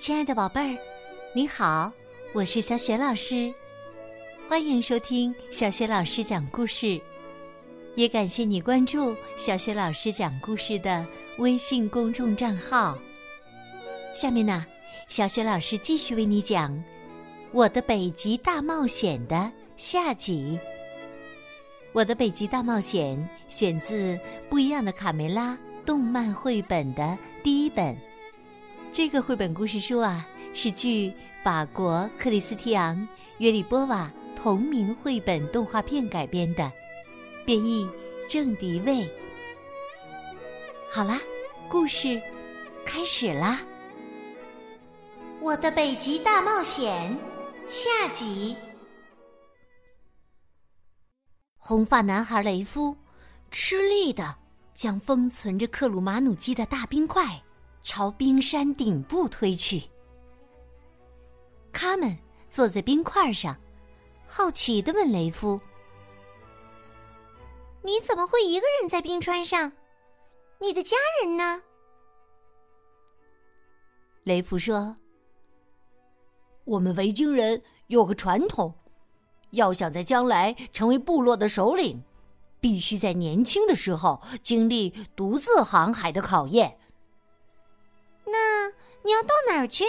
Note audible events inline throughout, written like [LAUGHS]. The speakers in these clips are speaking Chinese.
亲爱的宝贝儿，你好，我是小雪老师，欢迎收听小雪老师讲故事，也感谢你关注小雪老师讲故事的微信公众账号。下面呢，小雪老师继续为你讲《我的北极大冒险》的下集。《我的北极大冒险》选自《不一样的卡梅拉》动漫绘本的第一本。这个绘本故事书啊，是据法国克里斯蒂昂·约里波瓦同名绘本动画片改编的，编译郑迪卫。好啦，故事开始啦！我的北极大冒险下集。红发男孩雷夫吃力的将封存着克鲁马努基的大冰块。朝冰山顶部推去。卡门坐在冰块上，好奇的问雷夫：“你怎么会一个人在冰川上？你的家人呢？”雷夫说：“我们维京人有个传统，要想在将来成为部落的首领，必须在年轻的时候经历独自航海的考验。”那你要到哪儿去？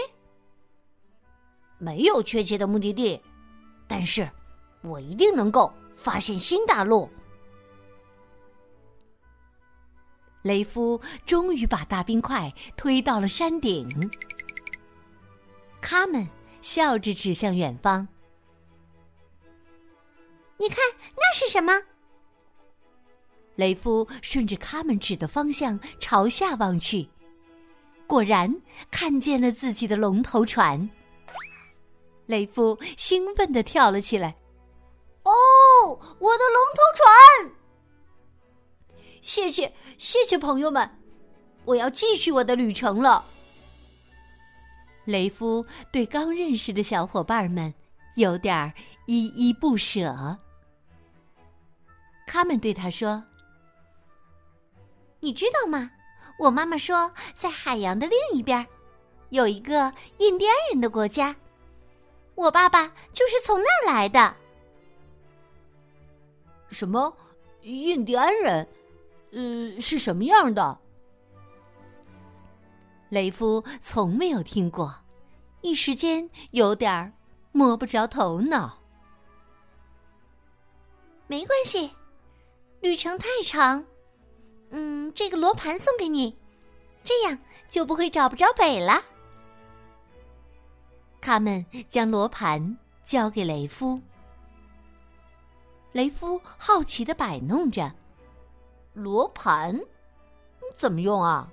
没有确切的目的地，但是我一定能够发现新大陆。雷夫终于把大冰块推到了山顶。卡门笑着指向远方：“你看，那是什么？”雷夫顺着卡门指的方向朝下望去。果然看见了自己的龙头船，雷夫兴奋地跳了起来。哦，我的龙头船！谢谢，谢谢朋友们，我要继续我的旅程了。雷夫对刚认识的小伙伴们有点依依不舍。他们对他说：“你知道吗？”我妈妈说，在海洋的另一边，有一个印第安人的国家。我爸爸就是从那儿来的。什么？印第安人？呃，是什么样的？雷夫从没有听过，一时间有点摸不着头脑。没关系，旅程太长。嗯，这个罗盘送给你，这样就不会找不着北了。他们将罗盘交给雷夫，雷夫好奇的摆弄着罗盘，怎么用啊？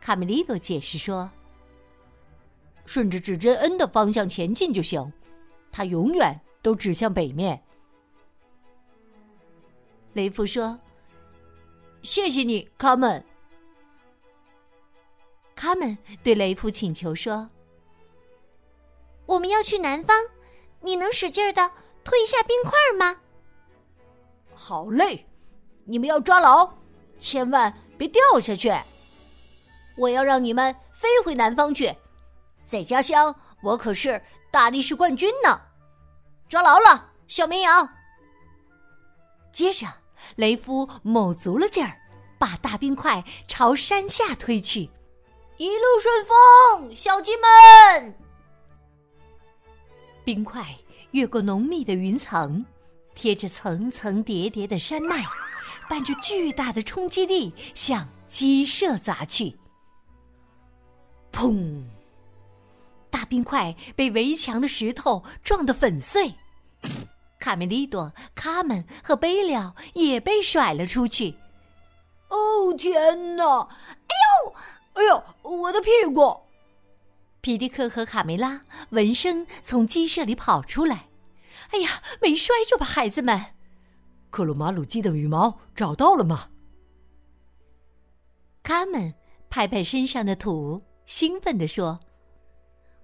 卡梅利多解释说：“顺着指针 N 的方向前进就行，它永远都指向北面。”雷夫说。谢谢你，卡门。卡门对雷普请求说：“我们要去南方，你能使劲的推一下冰块吗？”好嘞，你们要抓牢，千万别掉下去。我要让你们飞回南方去，在家乡我可是大力士冠军呢。抓牢了，小绵羊。接着。雷夫卯足了劲儿，把大冰块朝山下推去。一路顺风，小鸡们！冰块越过浓密的云层，贴着层层叠叠的山脉，伴着巨大的冲击力向鸡舍砸去。砰！大冰块被围墙的石头撞得粉碎。卡梅利多、卡门和贝利奥也被甩了出去。哦天哪！哎呦，哎呦，我的屁股！皮迪克和卡梅拉闻声从鸡舍里跑出来。哎呀，没摔着吧，孩子们？克鲁马鲁鸡的羽毛找到了吗？卡门拍拍身上的土，兴奋地说：“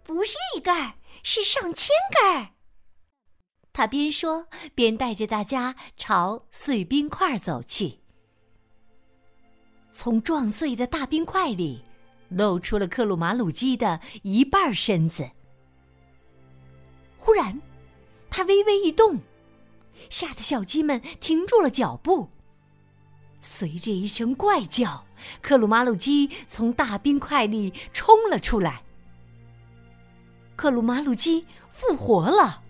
不是一根儿，是上千根儿。”他边说边带着大家朝碎冰块走去。从撞碎的大冰块里，露出了克鲁马鲁基的一半身子。忽然，它微微一动，吓得小鸡们停住了脚步。随着一声怪叫，克鲁马鲁基从大冰块里冲了出来。克鲁马鲁基复活了，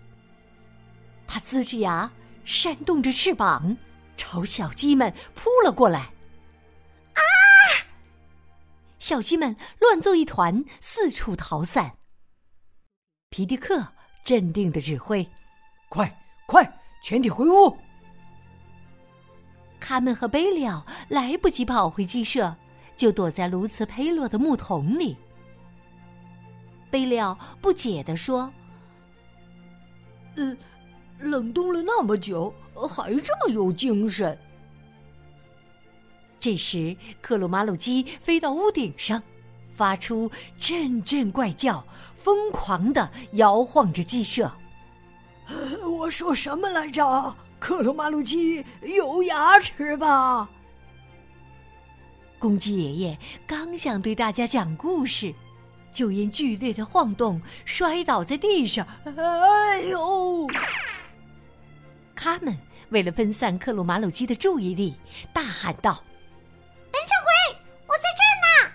它呲着牙，扇动着翅膀，朝小鸡们扑了过来。啊！小鸡们乱作一团，四处逃散。皮迪克镇定的指挥：“快，快，全体回屋！”卡门和贝利奥来不及跑回鸡舍，就躲在卢茨佩洛的木桶里。贝利奥不解地说：“呃，冷冻了那么久，还这么有精神。”这时，克鲁马鲁基飞到屋顶上，发出阵阵怪叫，疯狂的摇晃着鸡舍。[LAUGHS] 我说什么来着？克鲁马鲁基有牙齿吧？公鸡爷爷刚想对大家讲故事，就因剧烈的晃动摔倒在地上。[LAUGHS] 哎呦！他们为了分散克鲁马鲁基的注意力，大喊道：“胆小鬼，我在这儿呢！”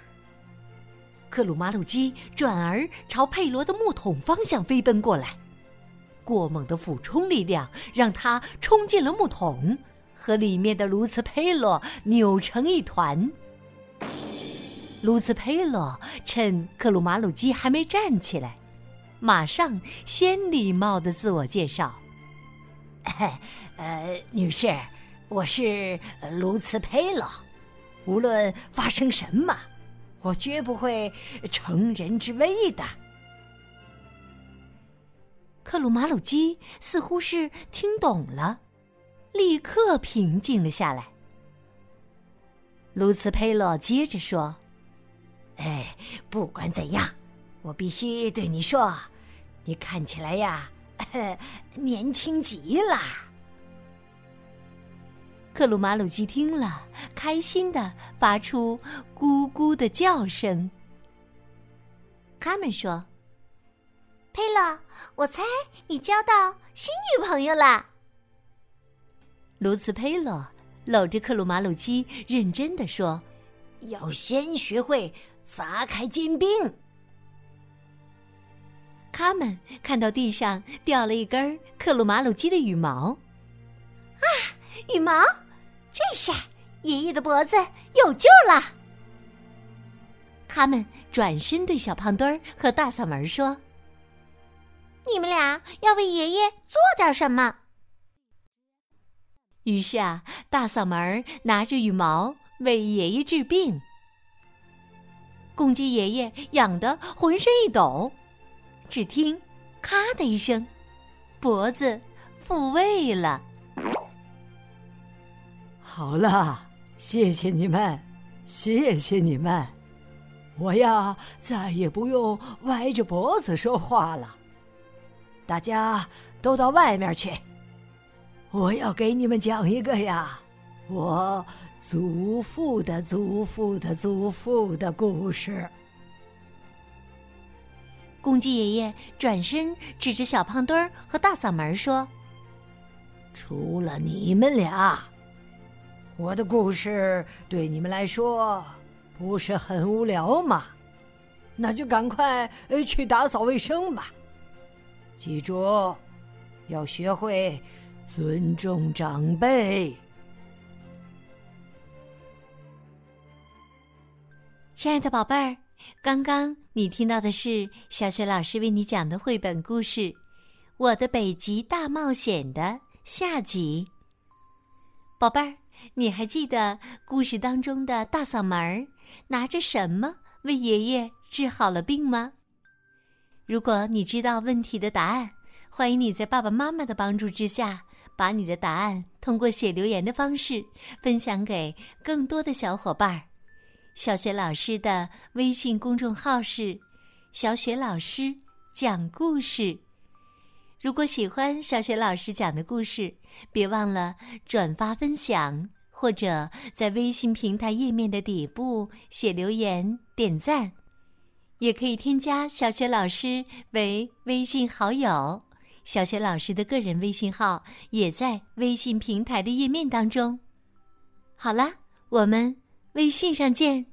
克鲁马鲁基转而朝佩罗的木桶方向飞奔过来。过猛的俯冲力量让他冲进了木桶，和里面的卢茨佩洛扭成一团。卢茨佩洛趁克鲁马鲁基还没站起来，马上先礼貌的自我介绍：“ [LAUGHS] 呃，女士，我是卢茨佩洛。无论发生什么，我绝不会乘人之危的。”克鲁马鲁基似乎是听懂了，立刻平静了下来。卢茨佩洛接着说：“哎，不管怎样，我必须对你说，你看起来呀，[LAUGHS] 年轻极了。”克鲁马鲁基听了，开心的发出咕咕的叫声。他们说。佩洛，我猜你交到新女朋友了。卢茨佩洛搂着克鲁马鲁基，认真的说：“要先学会砸开坚冰。”他们看到地上掉了一根克鲁马鲁鸡的羽毛，啊，羽毛！这下爷爷的脖子有救了。他们转身对小胖墩儿和大嗓门说。你们俩要为爷爷做点什么？于是啊，大嗓门拿着羽毛为爷爷治病。公鸡爷爷痒得浑身一抖，只听“咔”的一声，脖子复位了。好了，谢谢你们，谢谢你们，我呀再也不用歪着脖子说话了。大家都到外面去，我要给你们讲一个呀，我祖父的祖父的祖父的故事。公鸡爷爷转身指着小胖墩儿和大嗓门说：“除了你们俩，我的故事对你们来说不是很无聊吗？那就赶快去打扫卫生吧。”记住，要学会尊重长辈。亲爱的宝贝儿，刚刚你听到的是小雪老师为你讲的绘本故事《我的北极大冒险》的下集。宝贝儿，你还记得故事当中的大嗓门儿拿着什么为爷爷治好了病吗？如果你知道问题的答案，欢迎你在爸爸妈妈的帮助之下，把你的答案通过写留言的方式分享给更多的小伙伴儿。小雪老师的微信公众号是“小雪老师讲故事”。如果喜欢小雪老师讲的故事，别忘了转发分享。或者在微信平台页面的底部写留言点赞，也可以添加小雪老师为微信好友。小雪老师的个人微信号也在微信平台的页面当中。好啦，我们微信上见。